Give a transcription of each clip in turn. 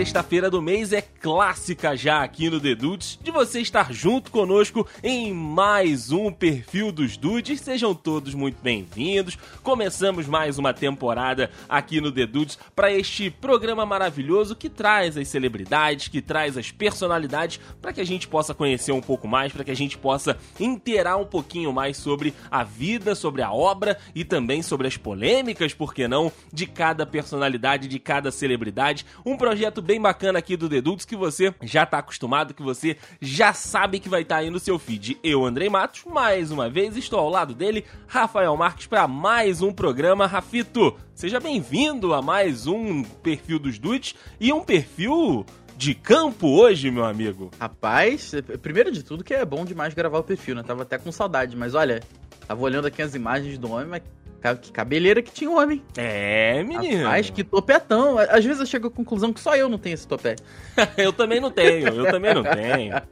sexta-feira do mês é clássica já aqui no The Dudes de você estar junto conosco em mais um perfil dos Dudes. Sejam todos muito bem-vindos. Começamos mais uma temporada aqui no The Dudes para este programa maravilhoso que traz as celebridades, que traz as personalidades para que a gente possa conhecer um pouco mais, para que a gente possa inteirar um pouquinho mais sobre a vida, sobre a obra e também sobre as polêmicas, por que não, de cada personalidade, de cada celebridade. Um projeto bem bacana aqui do Dedutos que você já tá acostumado, que você já sabe que vai estar tá aí no seu feed. Eu, Andrei Matos, mais uma vez estou ao lado dele, Rafael Marques, para mais um programa. Rafito, seja bem-vindo a mais um perfil dos Dudes e um perfil de campo hoje, meu amigo? Rapaz, primeiro de tudo que é bom demais gravar o perfil, né? Tava até com saudade, mas olha, tava olhando aqui as imagens do homem, mas que cabeleira que tinha o homem. É, menino. Mas que topetão. Às vezes eu chego à conclusão que só eu não tenho esse topete. eu também não tenho, eu também não tenho.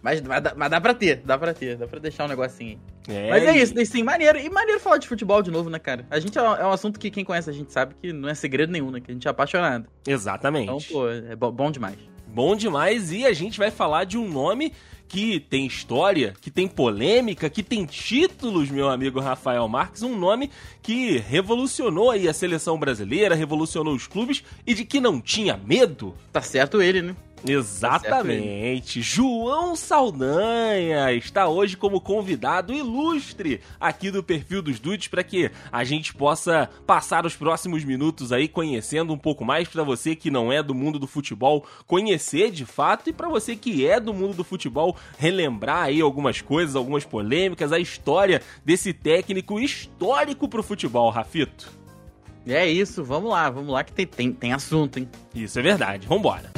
Mas, mas, dá, mas dá pra ter, dá pra ter, dá pra deixar um negocinho É, mas é isso, daí sim, maneiro. E maneiro falar de futebol de novo, né, cara? A gente é, é um assunto que quem conhece a gente sabe que não é segredo nenhum, né? Que a gente é apaixonado. Exatamente. Então, pô, é bom demais. Bom demais. E a gente vai falar de um nome que tem história, que tem polêmica, que tem títulos, meu amigo Rafael Marques, um nome que revolucionou aí a seleção brasileira, revolucionou os clubes e de que não tinha medo. Tá certo ele, né? Exatamente. João Saldanha está hoje como convidado ilustre aqui do perfil dos Dudes para que a gente possa passar os próximos minutos aí conhecendo um pouco mais para você que não é do mundo do futebol conhecer de fato e para você que é do mundo do futebol relembrar aí algumas coisas, algumas polêmicas, a história desse técnico histórico pro futebol, Rafito. É isso, vamos lá, vamos lá que tem, tem, tem assunto, hein? Isso é verdade, vambora.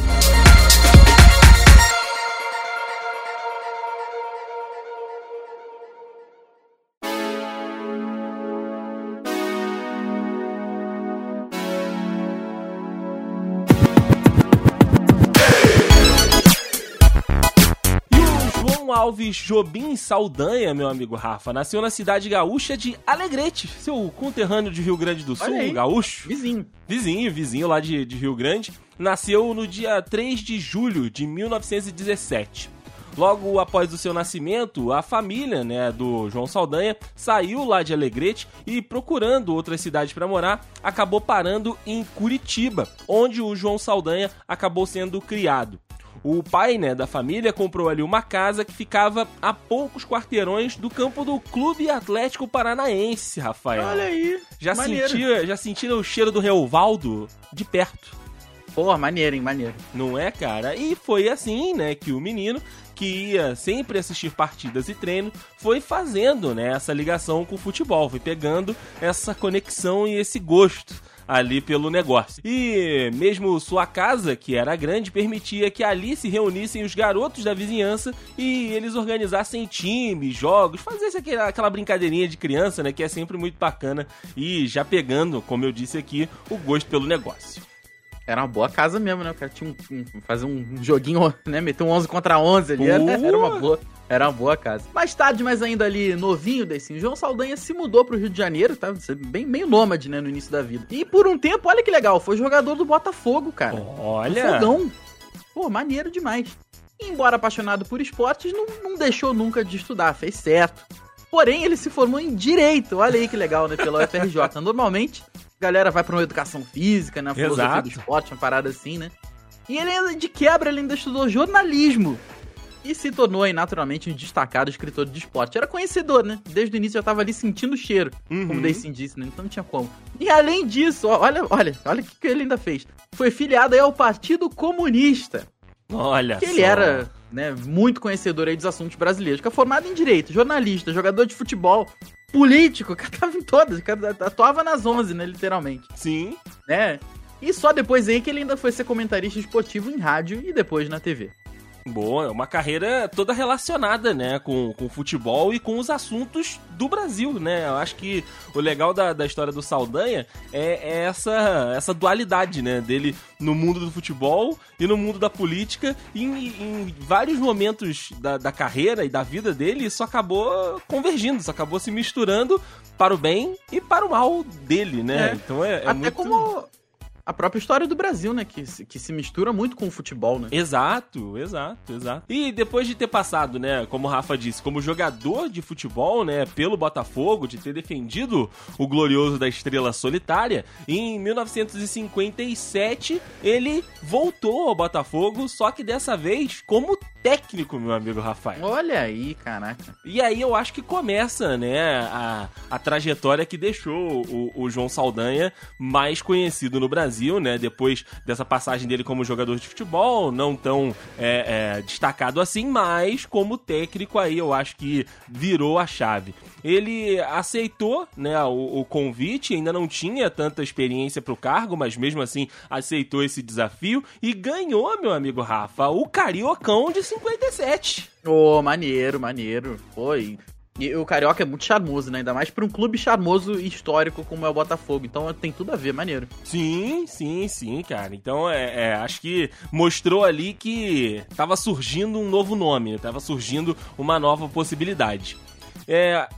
Alves Jobim Saldanha, meu amigo Rafa, nasceu na cidade gaúcha de Alegrete, seu conterrâneo de Rio Grande do Sul, gaúcho. Vizinho. Vizinho, vizinho lá de, de Rio Grande. Nasceu no dia 3 de julho de 1917. Logo após o seu nascimento, a família né, do João Saldanha saiu lá de Alegrete e, procurando outras cidades para morar, acabou parando em Curitiba, onde o João Saldanha acabou sendo criado. O pai, né, da família comprou ali uma casa que ficava a poucos quarteirões do campo do Clube Atlético Paranaense, Rafael. Olha aí. Já sentia, já sentia o cheiro do Reovaldo de perto. Pô, maneiro, hein, maneiro. Não é, cara? E foi assim, né, que o menino que ia sempre assistir partidas e treino, foi fazendo né, essa ligação com o futebol, foi pegando essa conexão e esse gosto ali pelo negócio. E mesmo sua casa, que era grande, permitia que ali se reunissem os garotos da vizinhança e eles organizassem times, jogos, fazessem aquela, aquela brincadeirinha de criança, né, que é sempre muito bacana e já pegando, como eu disse aqui, o gosto pelo negócio. Era uma boa casa mesmo, né? O cara tinha um, um fazer um joguinho, né? Meter um 11 contra 11 ali. Era, era uma boa. Era uma boa casa. Mais tarde, mas ainda ali novinho, desse João Saldanha se mudou pro Rio de Janeiro, tá? Bem meio nômade, né, no início da vida. E por um tempo, olha que legal, foi jogador do Botafogo, cara. Olha! Fogão. Pô, maneiro demais. E, embora apaixonado por esportes, não, não deixou nunca de estudar, fez certo. Porém, ele se formou em Direito. Olha aí que legal, né? Pela UFRJ. Normalmente, a galera vai pra uma educação física, né? Filosofia Exato. do esporte, uma parada assim, né? E ele, de quebra, ele ainda estudou jornalismo e se tornou aí naturalmente um destacado escritor de esporte. Era conhecedor, né? Desde o início já estava ali sentindo o cheiro, uhum. como o Dayson disse, né? Então não tinha como. E além disso, olha, olha, olha o que, que ele ainda fez. Foi filiado aí ao Partido Comunista. Olha Que ele era, né, muito conhecedor aí dos assuntos brasileiros. Que é formado em direito, jornalista, jogador de futebol, político, que tava em todas, atuava nas 11, né, literalmente. Sim. Né? E só depois aí que ele ainda foi ser comentarista esportivo em rádio e depois na TV. Boa, é uma carreira toda relacionada, né, com, com o futebol e com os assuntos do Brasil, né? Eu acho que o legal da, da história do Saldanha é, é, essa, essa dualidade, né, dele no mundo do futebol e no mundo da política. E em, em vários momentos da, da carreira e da vida dele, isso acabou convergindo, isso acabou se misturando para o bem e para o mal dele, né? É. Então é, é Até muito... como a própria história do Brasil, né? Que, que se mistura muito com o futebol, né? Exato, exato, exato. E depois de ter passado, né, como o Rafa disse, como jogador de futebol, né, pelo Botafogo, de ter defendido o glorioso da Estrela Solitária, em 1957 ele voltou ao Botafogo, só que dessa vez como técnico, meu amigo Rafael. Olha aí, caraca. E aí eu acho que começa, né, a, a trajetória que deixou o, o João Saldanha mais conhecido no Brasil, né, depois dessa passagem dele como jogador de futebol, não tão é, é, destacado assim, mas como técnico aí eu acho que virou a chave. Ele aceitou, né, o, o convite, ainda não tinha tanta experiência pro cargo, mas mesmo assim aceitou esse desafio e ganhou, meu amigo Rafa, o Cariocão de 57. Ô, maneiro, maneiro. Foi. E o Carioca é muito charmoso, né? Ainda mais pra um clube charmoso e histórico como é o Botafogo. Então tem tudo a ver, maneiro. Sim, sim, sim, cara. Então, é, é, acho que mostrou ali que tava surgindo um novo nome, tava surgindo uma nova possibilidade. É,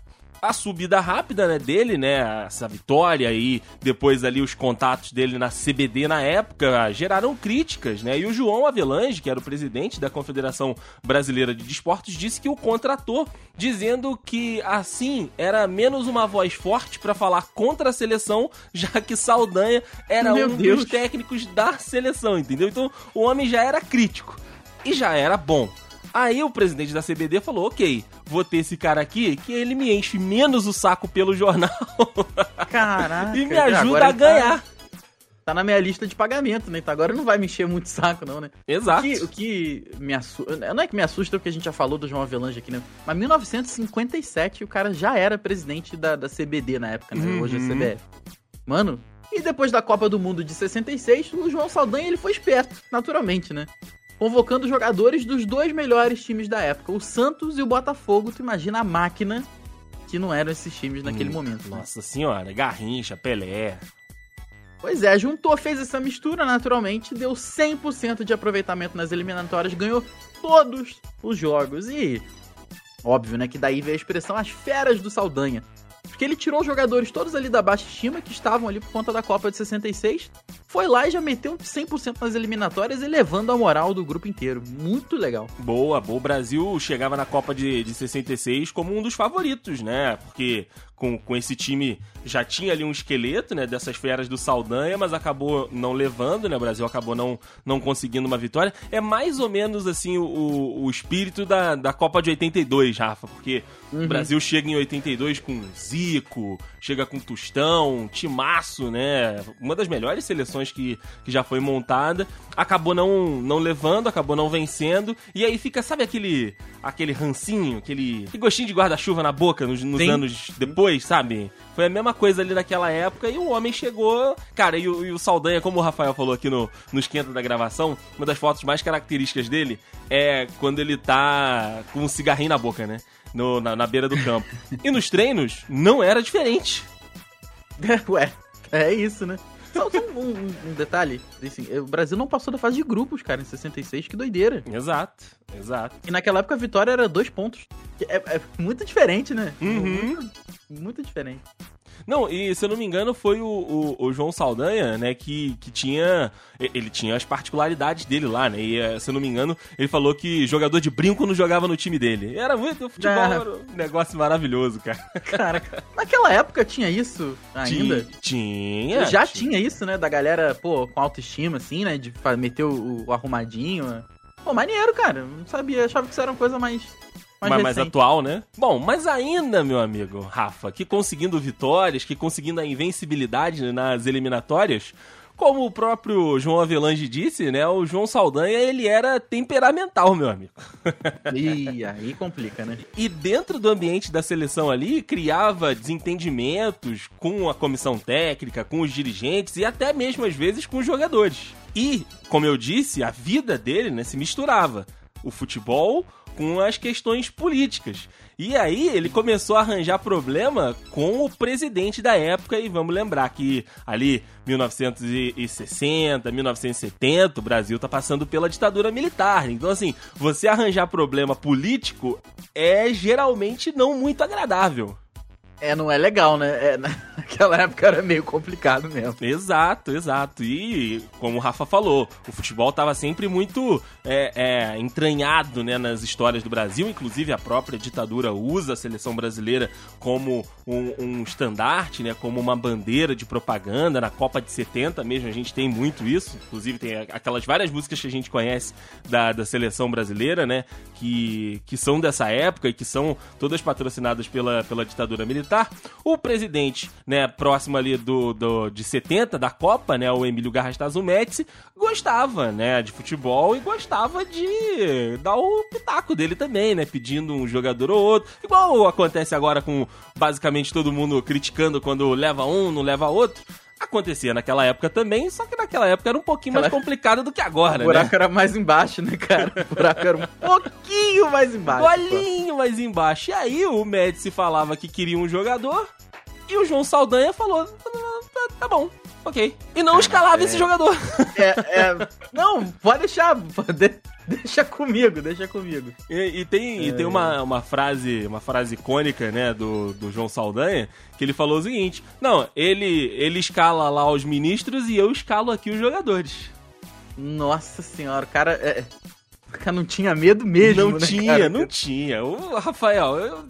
a subida rápida né, dele, né, essa vitória e depois ali os contatos dele na CBD na época geraram críticas, né? E o João Avelange, que era o presidente da Confederação Brasileira de Desportos, disse que o contratou, dizendo que assim era menos uma voz forte para falar contra a seleção, já que Saldanha era Meu um Deus. dos técnicos da seleção, entendeu? Então o homem já era crítico e já era bom. Aí o presidente da CBD falou: ok, vou ter esse cara aqui que ele me enche menos o saco pelo jornal Caraca. e me ajuda agora a tá- ganhar. Tá, na minha lista de pagamento, né? Então agora não vai me encher muito o saco, não, né? O Exato. que, o que me assusta. Não é que me assusta porque a gente já falou do João Avelange aqui, né? Mas 1957 o cara já era presidente da, da CBD na época, né? Hoje é Uhum. CBF. Mano, e depois da Copa do Mundo de 66, o João Saldanha ele foi esperto, naturalmente, né? Convocando jogadores dos dois melhores times da época, o Santos e o Botafogo. Tu imagina a máquina que não eram esses times naquele Hum, momento. né? Nossa senhora, Garrincha, Pelé. Pois é, juntou, fez essa mistura naturalmente, deu 100% de aproveitamento nas eliminatórias, ganhou todos os jogos. E óbvio, né, que daí veio a expressão as feras do Saldanha. Porque ele tirou os jogadores todos ali da baixa estima que estavam ali por conta da Copa de 66, foi lá e já meteu 100% nas eliminatórias, elevando a moral do grupo inteiro. Muito legal. Boa, boa. O Brasil chegava na Copa de, de 66 como um dos favoritos, né? Porque com, com esse time já tinha ali um esqueleto, né? Dessas feras do Saldanha, mas acabou não levando, né? O Brasil acabou não, não conseguindo uma vitória. É mais ou menos assim o, o, espírito da, da Copa de 82, Rafa, porque Uhum. o Brasil chega em 82 com Zico, chega com Tostão, Timaço, né? Uma das melhores seleções que, que já foi montada. Acabou não, não levando, acabou não vencendo. E aí fica, sabe aquele aquele rancinho, aquele, aquele gostinho de guarda-chuva na boca nos, nos anos depois, sabe? Foi a mesma coisa ali naquela época e o homem chegou. Cara, e o, e o Saldanha, como o Rafael falou aqui no, no esquenta da gravação, uma das fotos mais características dele é quando ele tá com um cigarrinho na boca, né? No, na, na beira do campo. e nos treinos, não era diferente. Ué, é isso, né? Só, só um, um- um detalhe, assim, o Brasil não passou da fase de grupos, cara, em 66, que doideira. Exato, exato. E naquela época a vitória era dois pontos. É, é muito diferente, né? Uhum. Muito, muito diferente. Não, e se eu não me engano, foi o, o, o João Saldanha, né, que, que tinha. Ele tinha as particularidades dele lá, né? E eh, se eu não me engano, ele falou que jogador de brinco não jogava no time dele. Era muito futebol, Ah. era um negócio maravilhoso, cara. Cara, naquela época tinha isso ainda. Tinha. Já tinha isso, né? Da galera, pô, com autoestima, assim, né? De meter o, o arrumadinho. Pô, maneiro, cara. Não sabia. Achava que isso era uma coisa mais. Mais, mais, atual, né? Bom, mas ainda, meu amigo Rafa, que conseguindo vitórias, que conseguindo a invencibilidade nas eliminatórias, como o próprio João Avelange disse, né? O João Saldanha, ele era temperamental, meu amigo. Ih, aí complica, né? E dentro do ambiente da seleção ali, criava desentendimentos com a comissão técnica, com os dirigentes e até mesmo às vezes com os jogadores. E, como eu disse, a vida dele né, se misturava. O futebol com as questões políticas. E aí ele começou a arranjar problema com o presidente da época, e vamos lembrar que ali 1960, 1970, o Brasil tá passando pela ditadura militar. Então assim, você arranjar problema político é geralmente não muito agradável. É, não é legal, né? É, naquela época era meio complicado mesmo. Exato, exato. E como o Rafa falou, o futebol estava sempre muito é, é, entranhado né, nas histórias do Brasil. Inclusive a própria ditadura usa a seleção brasileira como um, um estandarte, né, como uma bandeira de propaganda. Na Copa de 70 mesmo a gente tem muito isso. Inclusive tem aquelas várias músicas que a gente conhece da, da seleção brasileira, né, que, que são dessa época e que são todas patrocinadas pela, pela ditadura militar militar. O presidente, né, próximo ali do, do de 70 da Copa, né, o Emílio Garrastazu Médici, gostava, né, de futebol e gostava de dar o pitaco dele também, né, pedindo um jogador ou outro. Igual acontece agora com basicamente todo mundo criticando quando leva um, não leva outro acontecia naquela época também, só que naquela época era um pouquinho mais complicado do que agora, né? O buraco né? era mais embaixo, né, cara? O buraco era um pouquinho mais embaixo. Bolinho mais embaixo. E aí o Médici falava que queria um jogador e o João Saldanha falou: tá, tá bom, ok. E não escalava é, esse jogador. É, é, não, pode deixar. Deixa comigo, deixa comigo. E, e tem, é. e tem uma, uma frase, uma frase icônica, né, do, do João Saldanha, que ele falou o seguinte: Não, ele, ele escala lá os ministros e eu escalo aqui os jogadores. Nossa senhora, cara. É, cara não tinha medo mesmo, Não né, tinha, cara? não tinha. O Rafael,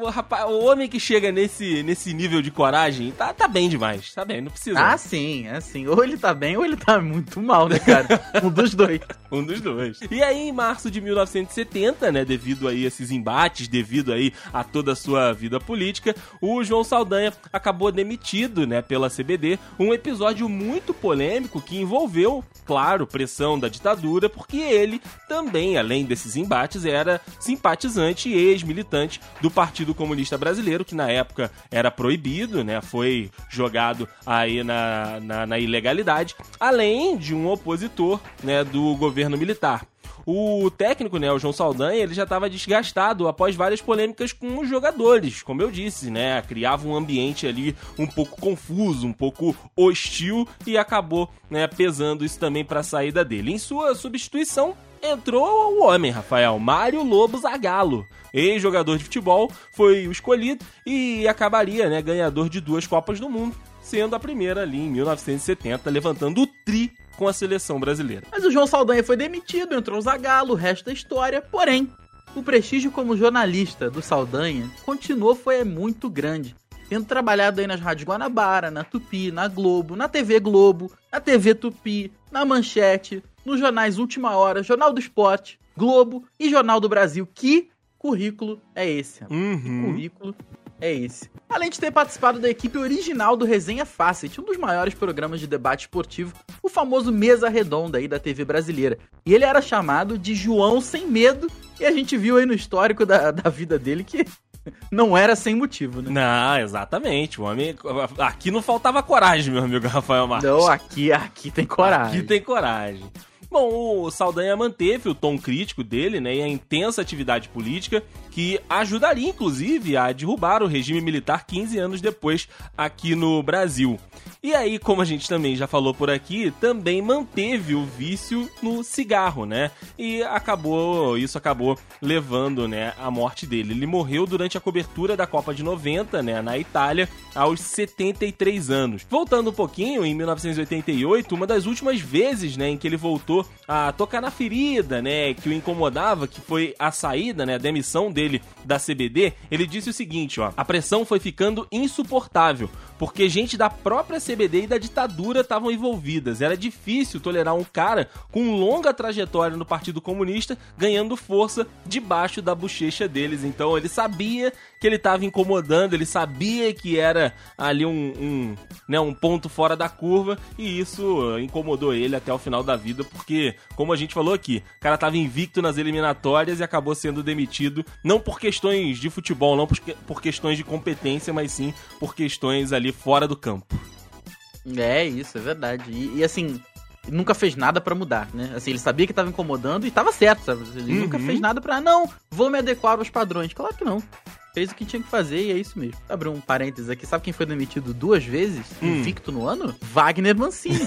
o, rapaz, o homem que chega nesse, nesse nível de coragem tá, tá bem demais. Tá bem, não precisa. Ah, sim, é assim. Ou ele tá bem ou ele tá muito mal, né, cara? um dos dois. um dos dois. E aí, em março de 1970, né, devido aí a esses embates, devido aí a toda a sua vida política, o João Saldanha acabou demitido, né, pela CBD, um episódio muito polêmico que envolveu, claro, pressão da ditadura, porque ele também também, além desses embates, era simpatizante e ex-militante do Partido Comunista Brasileiro, que na época era proibido, né? Foi jogado aí na, na, na ilegalidade, além de um opositor né, do governo militar. O técnico, né, o João Saldanha, ele já estava desgastado após várias polêmicas com os jogadores, como eu disse, né, criava um ambiente ali um pouco confuso, um pouco hostil e acabou, né, pesando isso também para a saída dele. Em sua substituição, entrou o homem, Rafael, Mário Lobo Zagallo. Ex-jogador de futebol, foi o escolhido e acabaria, né, ganhador de duas Copas do Mundo, sendo a primeira ali em 1970, levantando o tri com a seleção brasileira. Mas o João Saldanha foi demitido, entrou o Zagallo, o resto da história, porém, o prestígio como jornalista do Saldanha continuou foi muito grande. Tendo trabalhado aí nas rádios Guanabara, na Tupi, na Globo, na TV Globo, na TV Tupi, na Manchete, nos jornais Última Hora, Jornal do Esporte, Globo e Jornal do Brasil. Que currículo é esse? Uhum. Que currículo é esse? Além de ter participado da equipe original do Resenha Facet, um dos maiores programas de debate esportivo, o famoso Mesa Redonda aí da TV brasileira. E ele era chamado de João Sem Medo, e a gente viu aí no histórico da, da vida dele que não era sem motivo, né? Não, exatamente. O homem. Aqui não faltava coragem, meu amigo Rafael Marques. Não, aqui, aqui tem coragem. Aqui tem coragem. Bom, o Saldanha manteve o tom crítico dele, né, e a intensa atividade política que ajudaria inclusive a derrubar o regime militar 15 anos depois aqui no Brasil. E aí, como a gente também já falou por aqui, também manteve o vício no cigarro, né? E acabou, isso acabou levando, né, a morte dele. Ele morreu durante a cobertura da Copa de 90, né, na Itália, aos 73 anos. Voltando um pouquinho, em 1988, uma das últimas vezes, né, em que ele voltou a tocar na ferida, né, que o incomodava, que foi a saída, né, a demissão dele da CBD, ele disse o seguinte, ó: "A pressão foi ficando insuportável, porque gente da própria CBD e da ditadura estavam envolvidas. Era difícil tolerar um cara com longa trajetória no Partido Comunista ganhando força debaixo da bochecha deles. Então ele sabia que ele estava incomodando, ele sabia que era ali um, um, né, um ponto fora da curva e isso incomodou ele até o final da vida, porque, como a gente falou aqui, o cara estava invicto nas eliminatórias e acabou sendo demitido, não por questões de futebol, não por, por questões de competência, mas sim por questões ali fora do campo. É, isso, é verdade. E, e assim, nunca fez nada pra mudar, né? Assim, ele sabia que tava incomodando e tava certo, sabe? Ele Uhum. nunca fez nada pra, não, vou me adequar aos padrões. Claro que não. Fez o que tinha que fazer e é isso mesmo. Abrir um parênteses aqui, sabe quem foi demitido duas vezes, Hum. invicto no ano? Wagner Mancini.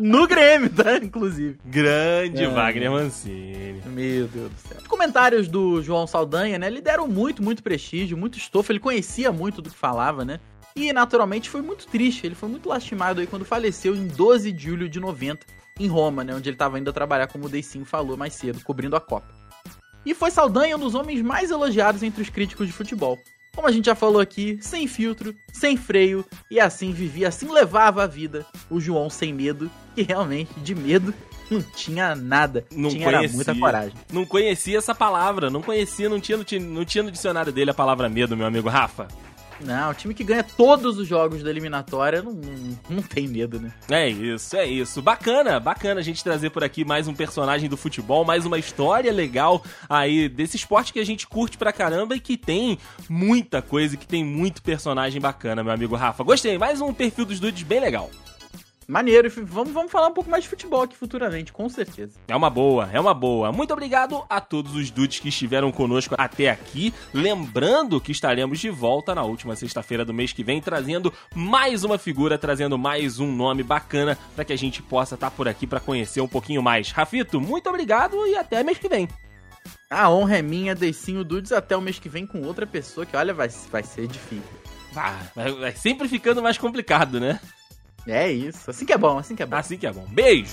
no Grêmio, tá? Inclusive. Grande É. Wagner Mancini. Meu Deus do céu. Os comentários do João Saldanha, né? Lhe deram muito, muito prestígio, muito estofo. Ele conhecia muito do que falava, né? E naturalmente foi muito triste. Ele foi muito lastimado aí quando faleceu em 12 de julho de 90, em Roma, né? Onde ele estava indo a trabalhar, como o Deicinho falou mais cedo, cobrindo a Copa. E foi Saldanha um dos homens mais elogiados entre os críticos de futebol. Como a gente já falou aqui, sem filtro, sem freio, e assim vivia, assim levava a vida. O João sem medo, que realmente de medo não tinha nada. Não tinha era conhecia. muita coragem. Não conhecia essa palavra, não conhecia, não tinha, não tinha no dicionário dele a palavra medo, meu amigo Rafa. Não, o time que ganha todos os jogos da eliminatória não, não, não tem medo, né? É isso, é isso. Bacana, bacana a gente trazer por aqui mais um personagem do futebol, mais uma história legal aí desse esporte que a gente curte pra caramba e que tem muita coisa, que tem muito personagem bacana, meu amigo Rafa. Gostei, mais um perfil dos dudes bem legal. Maneiro, vamos, vamos falar um pouco mais de futebol aqui futuramente, com certeza. É uma boa, é uma boa. Muito obrigado a todos os dudes que estiveram conosco até aqui. Lembrando que estaremos de volta na última sexta-feira do mês que vem, trazendo mais uma figura, trazendo mais um nome bacana para que a gente possa estar por aqui para conhecer um pouquinho mais. Rafito, muito obrigado e até mês que vem. A honra é minha, Deicinho Dudes, até o mês que vem com outra pessoa que, olha, vai, vai ser difícil. Ah, vai, vai sempre ficando mais complicado, né? É isso, assim que é bom, assim que é bom. Assim que é bom. Beijo!